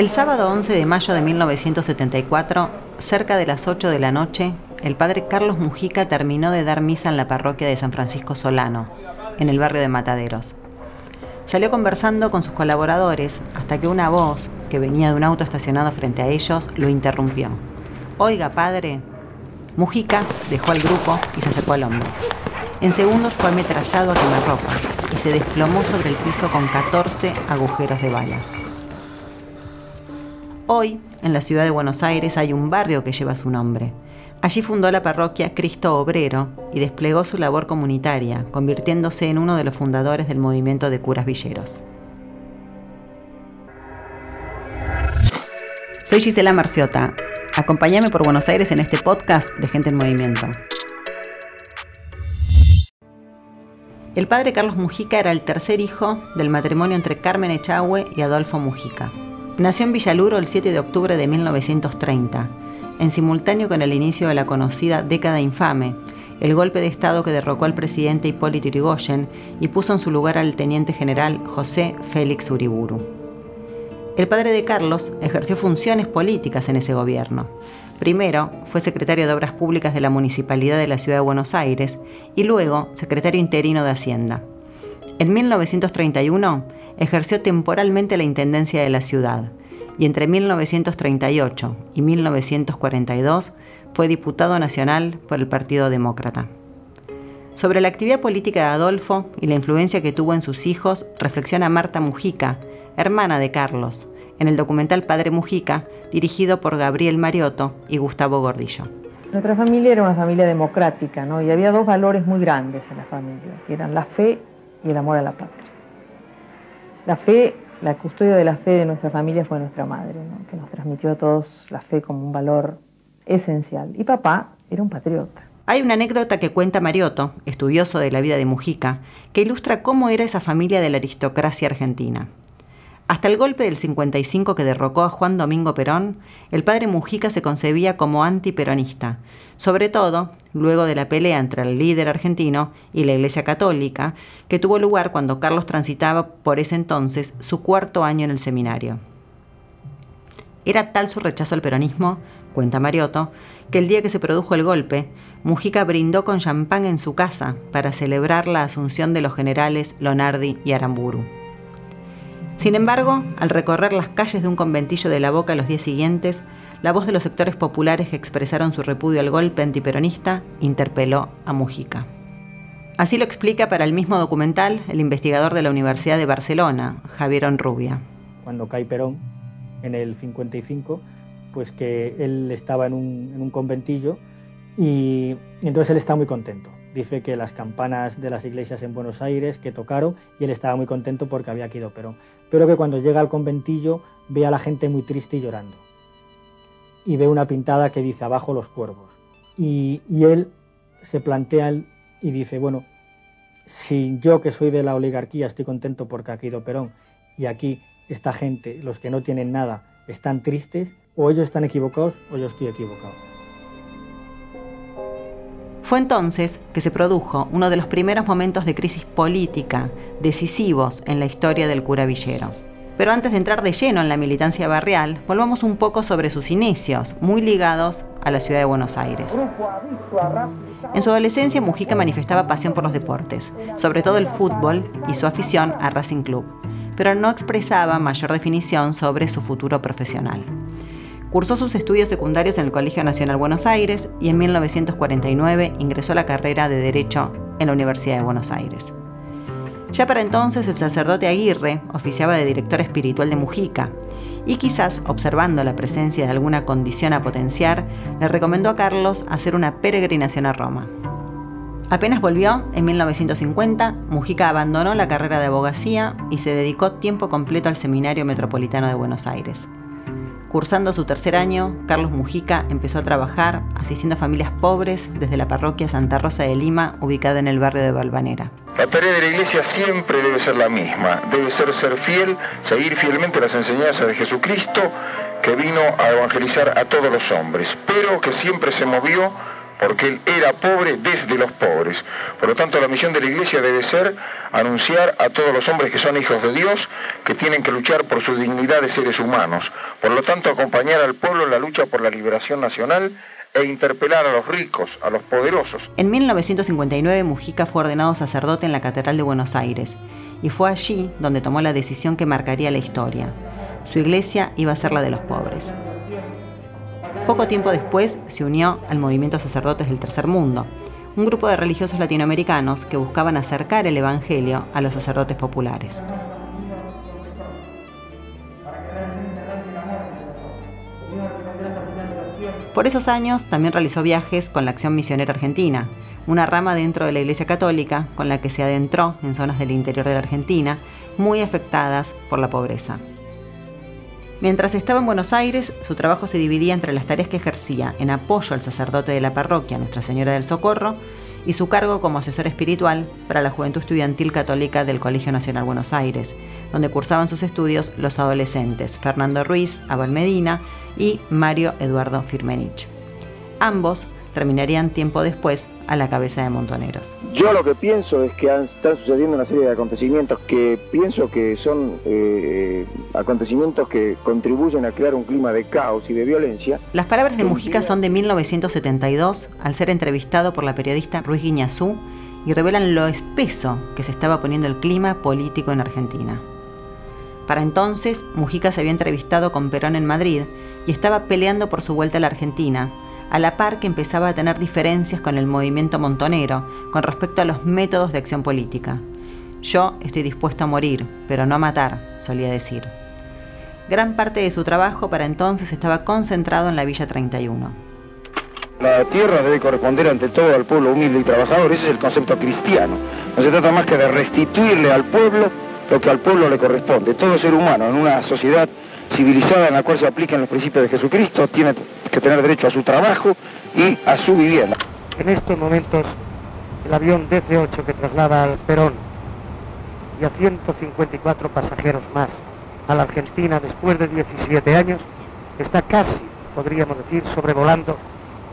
El sábado 11 de mayo de 1974, cerca de las 8 de la noche, el padre Carlos Mujica terminó de dar misa en la parroquia de San Francisco Solano, en el barrio de Mataderos. Salió conversando con sus colaboradores hasta que una voz, que venía de un auto estacionado frente a ellos, lo interrumpió. Oiga, padre. Mujica dejó al grupo y se acercó al hombre. En segundos fue ametrallado a quemarropa y se desplomó sobre el piso con 14 agujeros de bala. Hoy, en la ciudad de Buenos Aires, hay un barrio que lleva su nombre. Allí fundó la parroquia Cristo Obrero y desplegó su labor comunitaria, convirtiéndose en uno de los fundadores del movimiento de curas villeros. Soy Gisela Marciota. Acompáñame por Buenos Aires en este podcast de Gente en Movimiento. El padre Carlos Mujica era el tercer hijo del matrimonio entre Carmen Echagüe y Adolfo Mujica. Nació en Villaluro el 7 de octubre de 1930, en simultáneo con el inicio de la conocida década infame, el golpe de Estado que derrocó al presidente Hipólito Yrigoyen y puso en su lugar al teniente general José Félix Uriburu. El padre de Carlos ejerció funciones políticas en ese gobierno. Primero fue secretario de Obras Públicas de la Municipalidad de la Ciudad de Buenos Aires y luego secretario interino de Hacienda. En 1931 ejerció temporalmente la intendencia de la ciudad y entre 1938 y 1942 fue diputado nacional por el Partido Demócrata. Sobre la actividad política de Adolfo y la influencia que tuvo en sus hijos, reflexiona Marta Mujica, hermana de Carlos, en el documental Padre Mujica, dirigido por Gabriel Mariotto y Gustavo Gordillo. Nuestra familia era una familia democrática, ¿no? Y había dos valores muy grandes en la familia, que eran la fe y el amor a la patria. La fe, la custodia de la fe de nuestra familia fue nuestra madre, que nos transmitió a todos la fe como un valor esencial. Y papá era un patriota. Hay una anécdota que cuenta Mariotto, estudioso de la vida de Mujica, que ilustra cómo era esa familia de la aristocracia argentina. Hasta el golpe del 55 que derrocó a Juan Domingo Perón, el padre Mujica se concebía como antiperonista, sobre todo luego de la pelea entre el líder argentino y la Iglesia Católica, que tuvo lugar cuando Carlos transitaba por ese entonces su cuarto año en el seminario. Era tal su rechazo al peronismo, cuenta Mariotto, que el día que se produjo el golpe, Mujica brindó con champán en su casa para celebrar la asunción de los generales Lonardi y Aramburu. Sin embargo, al recorrer las calles de un conventillo de la Boca los días siguientes, la voz de los sectores populares que expresaron su repudio al golpe antiperonista interpeló a Mujica. Así lo explica para el mismo documental el investigador de la Universidad de Barcelona, Javier Onrubia. Cuando cae Perón, en el 55, pues que él estaba en un, conventillo y, entonces él está muy contento dice que las campanas de las iglesias en Buenos Aires que tocaron y él estaba muy contento porque había quedado Perón. Pero que cuando llega al conventillo ve a la gente muy triste y llorando. Y ve una pintada que dice abajo los cuervos. Y, él se plantea y dice, bueno, si yo que soy de la oligarquía estoy contento porque ha quedado Perón y aquí esta gente, los que no tienen nada, están tristes, o ellos están equivocados o yo estoy equivocado. Fue entonces que se produjo uno de los primeros momentos de crisis política decisivos en la historia del cura Villero. Pero antes de entrar de lleno en la militancia barrial, volvamos un poco sobre sus inicios, muy ligados a la ciudad de Buenos Aires. En su adolescencia, Mujica manifestaba pasión por los deportes, sobre todo el fútbol y su afición a Racing Club, pero no expresaba mayor definición sobre su futuro profesional. Cursó sus estudios secundarios en el Colegio Nacional Buenos Aires y en 1949 ingresó a la carrera de Derecho en la Universidad de Buenos Aires. Ya para entonces el sacerdote Aguirre oficiaba de director espiritual de Mujica y quizás observando la presencia de alguna condición a potenciar, le recomendó a Carlos hacer una peregrinación a Roma. Apenas volvió, en 1950, Mujica abandonó la carrera de abogacía y se dedicó tiempo completo al Seminario Metropolitano de Buenos Aires. Cursando su tercer año, Carlos Mujica empezó a trabajar asistiendo a familias pobres desde la parroquia Santa Rosa de Lima, ubicada en el barrio de Balvanera. La tarea de la iglesia siempre debe ser la misma, debe ser ser fiel, seguir fielmente las enseñanzas de Jesucristo que vino a evangelizar a todos los hombres, pero que siempre se movió porque él era pobre desde los pobres. Por lo tanto, la misión de la Iglesia debe ser anunciar a todos los hombres que son hijos de Dios, que tienen que luchar por su dignidad de seres humanos. Por lo tanto, acompañar al pueblo en la lucha por la liberación nacional e interpelar a los ricos, a los poderosos. En 1959 Mujica fue ordenado sacerdote en la Catedral de Buenos Aires y fue allí donde tomó la decisión que marcaría la historia. Su iglesia iba a ser la de los pobres. Poco tiempo después se unió al movimiento Sacerdotes del Tercer Mundo, un grupo de religiosos latinoamericanos que buscaban acercar el Evangelio a los sacerdotes populares. Por esos años también realizó viajes con la Acción Misionera Argentina, una rama dentro de la Iglesia Católica con la que se adentró en zonas del interior de la Argentina muy afectadas por la pobreza. Mientras estaba en Buenos Aires, su trabajo se dividía entre las tareas que ejercía en apoyo al sacerdote de la parroquia Nuestra Señora del Socorro y su cargo como asesor espiritual para la Juventud Estudiantil Católica del Colegio Nacional Buenos Aires, donde cursaban sus estudios los adolescentes Fernando Ruiz, Abel Medina y Mario Eduardo Firmenich. Ambos terminarían tiempo después a la cabeza de Montoneros. Yo lo que pienso es que están sucediendo una serie de acontecimientos que pienso que son eh, acontecimientos que contribuyen a crear un clima de caos y de violencia. Las palabras de Mujica son de 1972, al ser entrevistado por la periodista Ruiz Guiñazú, y revelan lo espeso que se estaba poniendo el clima político en Argentina. Para entonces, Mujica se había entrevistado con Perón en Madrid y estaba peleando por su vuelta a la Argentina, a la par que empezaba a tener diferencias con el movimiento montonero con respecto a los métodos de acción política. Yo estoy dispuesto a morir, pero no a matar, solía decir. Gran parte de su trabajo para entonces estaba concentrado en la Villa 31. La tierra debe corresponder ante todo al pueblo humilde y trabajador, ese es el concepto cristiano. No se trata más que de restituirle al pueblo lo que al pueblo le corresponde. Todo ser humano en una sociedad civilizada en la cual se aplican los principios de Jesucristo tiene que tener derecho a su trabajo y a su vivienda. En estos momentos, el avión DC-8 que traslada al Perón y a 154 pasajeros más a la Argentina después de 17 años, está casi, podríamos decir, sobrevolando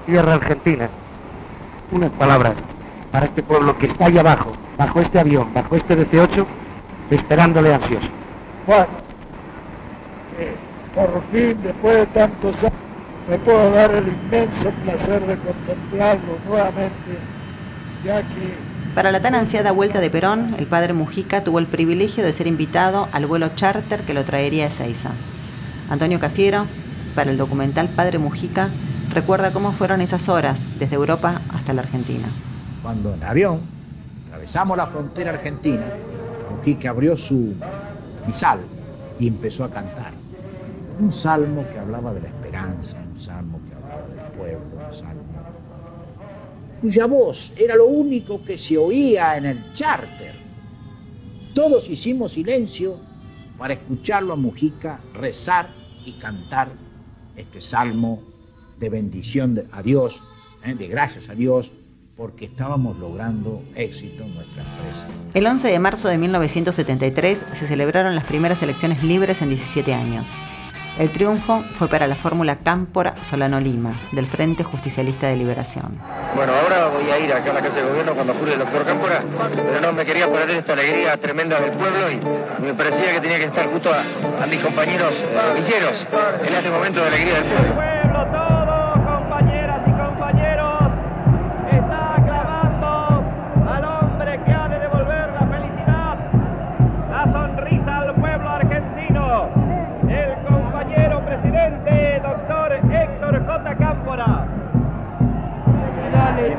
tierra argentina. Unas palabras para este pueblo que está ahí abajo, bajo este avión, bajo este DC-8, esperándole ansioso. Bueno, por fin, después de tantos años, me puedo dar el inmenso placer de contemplarlo nuevamente, ya que... Para la tan ansiada vuelta de Perón, el padre Mujica tuvo el privilegio de ser invitado al vuelo charter que lo traería a Ezeiza. Antonio Cafiero, para el documental Padre Mujica, recuerda cómo fueron esas horas desde Europa hasta la Argentina. Cuando en avión atravesamos la frontera argentina, Mujica abrió su misal y empezó a cantar. Un salmo que hablaba de la esperanza, un salmo que hablaba del pueblo, un salmo cuya voz era lo único que se oía en el charter. Todos hicimos silencio para escucharlo a Mujica rezar y cantar este salmo de bendición a Dios, ¿eh? de gracias a Dios, porque estábamos logrando éxito en nuestra empresa. El 11 de marzo de 1973 se celebraron las primeras elecciones libres en 17 años. El triunfo fue para la fórmula Cámpora Solano Lima, del Frente Justicialista de Liberación. Bueno, ahora voy a ir acá a la Casa de Gobierno cuando jure el doctor Cámpora, pero no me quería poner esta alegría tremenda del pueblo y me parecía que tenía que estar justo a, mis compañeros eh, villeros en este momento de alegría del pueblo.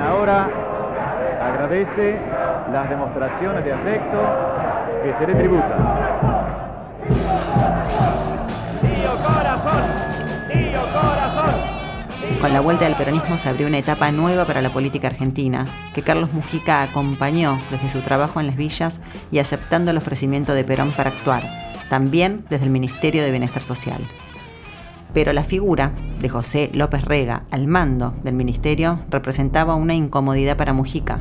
Ahora agradece las demostraciones de afecto que se le tributan. Con la vuelta del peronismo se abrió una etapa nueva para la política argentina, que Carlos Mujica acompañó desde su trabajo en las villas y aceptando el ofrecimiento de Perón para actuar, también desde el Ministerio de Bienestar Social pero la figura de José López Rega al mando del ministerio representaba una incomodidad para Mujica,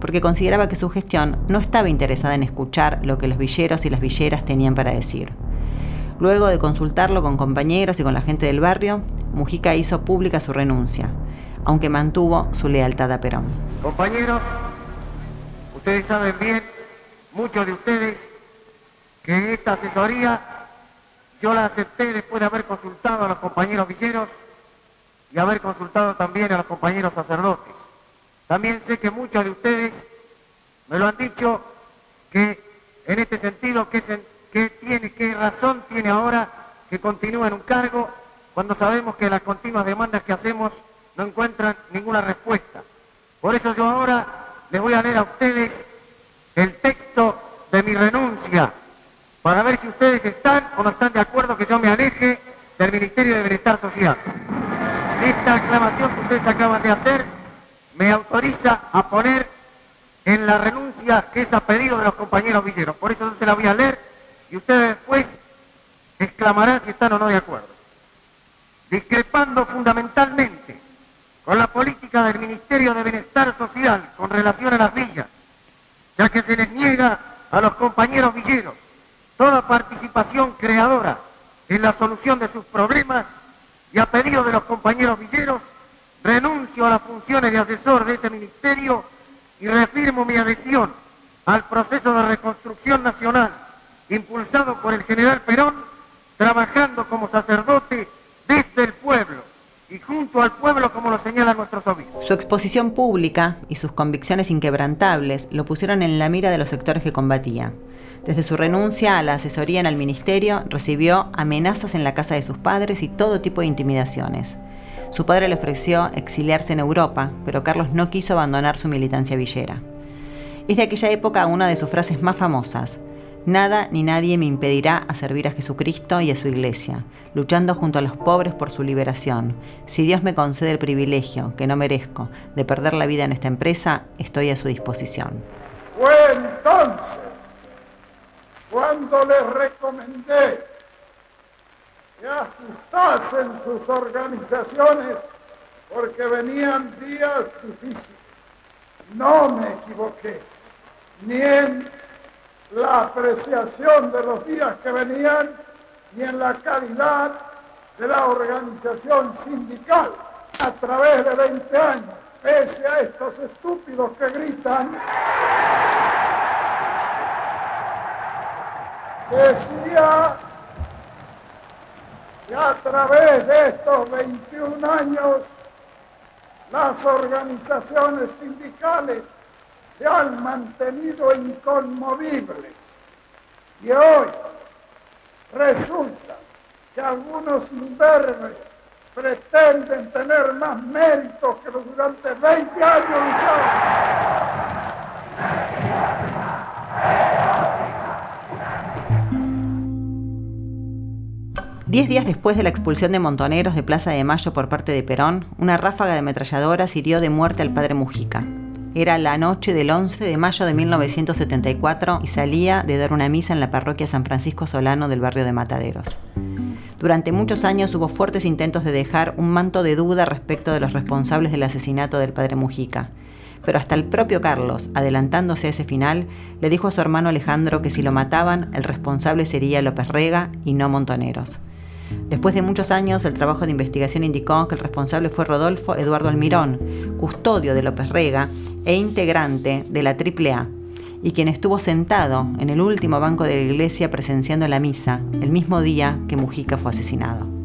porque consideraba que su gestión no estaba interesada en escuchar lo que los villeros y las villeras tenían para decir. Luego de consultarlo con compañeros y con la gente del barrio, Mujica hizo pública su renuncia, aunque mantuvo su lealtad a Perón. Compañeros, ustedes saben bien, muchos de ustedes, que esta asesoría yo la acepté después de haber consultado a los compañeros villeros y haber consultado también a los compañeros sacerdotes. También sé que muchos de ustedes me lo han dicho que en este sentido, ¿qué, tiene, qué razón tiene ahora que continúe en un cargo cuando sabemos que las continuas demandas que hacemos no encuentran ninguna respuesta? Por eso yo ahora les voy a leer a ustedes el texto de mi renuncia para ver si ustedes están o no están de acuerdo que yo me aleje del Ministerio de Bienestar Social. Esta aclamación que ustedes acaban de hacer me autoriza a poner en la renuncia que es a pedido de los compañeros villeros. Por eso no se la voy a leer y ustedes después exclamarán si están o no de acuerdo. Discrepando fundamentalmente con la política del Ministerio de Bienestar Social con relación a las villas, ya que se les niega a los compañeros villeros toda participación creadora en la solución de sus problemas y a pedido de los compañeros villeros, renuncio a las funciones de asesor de este ministerio y reafirmo mi adhesión al proceso de reconstrucción nacional impulsado por el general Perón, trabajando como sacerdote desde el pueblo y Su exposición pública y sus convicciones inquebrantables lo pusieron en la mira de los sectores que combatía. Desde su renuncia a la asesoría en el ministerio, recibió amenazas en la casa de sus padres y todo tipo de intimidaciones. Su padre le ofreció exiliarse en Europa, pero Carlos no quiso abandonar su militancia villera. Es de aquella época una de sus frases más famosas. Nada ni nadie me impedirá servir a Jesucristo y a su iglesia, luchando junto a los pobres por su liberación. Si Dios me concede el privilegio, que no merezco, de perder la vida en esta empresa, estoy a su disposición. Fue entonces cuando les recomendé que ajustasen sus organizaciones porque venían días difíciles. No me equivoqué, ni en la apreciación de los días que venían, ni en la calidad de la organización sindical. A través de 20 años, pese a estos estúpidos que gritan, decía que a través de estos 21 años las organizaciones sindicales se han mantenido inconmovibles. Y hoy resulta que algunos imberbes pretenden tener más méritos que los durante 20 años Diez días después de la expulsión de montoneros de Plaza de Mayo por parte de Perón, una ráfaga de ametralladoras hirió de muerte al padre Mujica. Era la noche del 11 de mayo de 1974 y salía de dar una misa en la parroquia San Francisco Solano del barrio de Mataderos. Durante muchos años hubo fuertes intentos de dejar un manto de duda respecto de los responsables del asesinato del padre Mujica. Pero hasta el propio Carlos, adelantándose a ese final, le dijo a su hermano Alejandro que si lo mataban, el responsable sería López Rega y no Montoneros. Después de muchos años, el trabajo de investigación indicó que el responsable fue Rodolfo Eduardo Almirón, custodio de López Rega e integrante de la AAA, y quien estuvo sentado en el último banco de la iglesia presenciando la misa el mismo día que Mujica fue asesinado.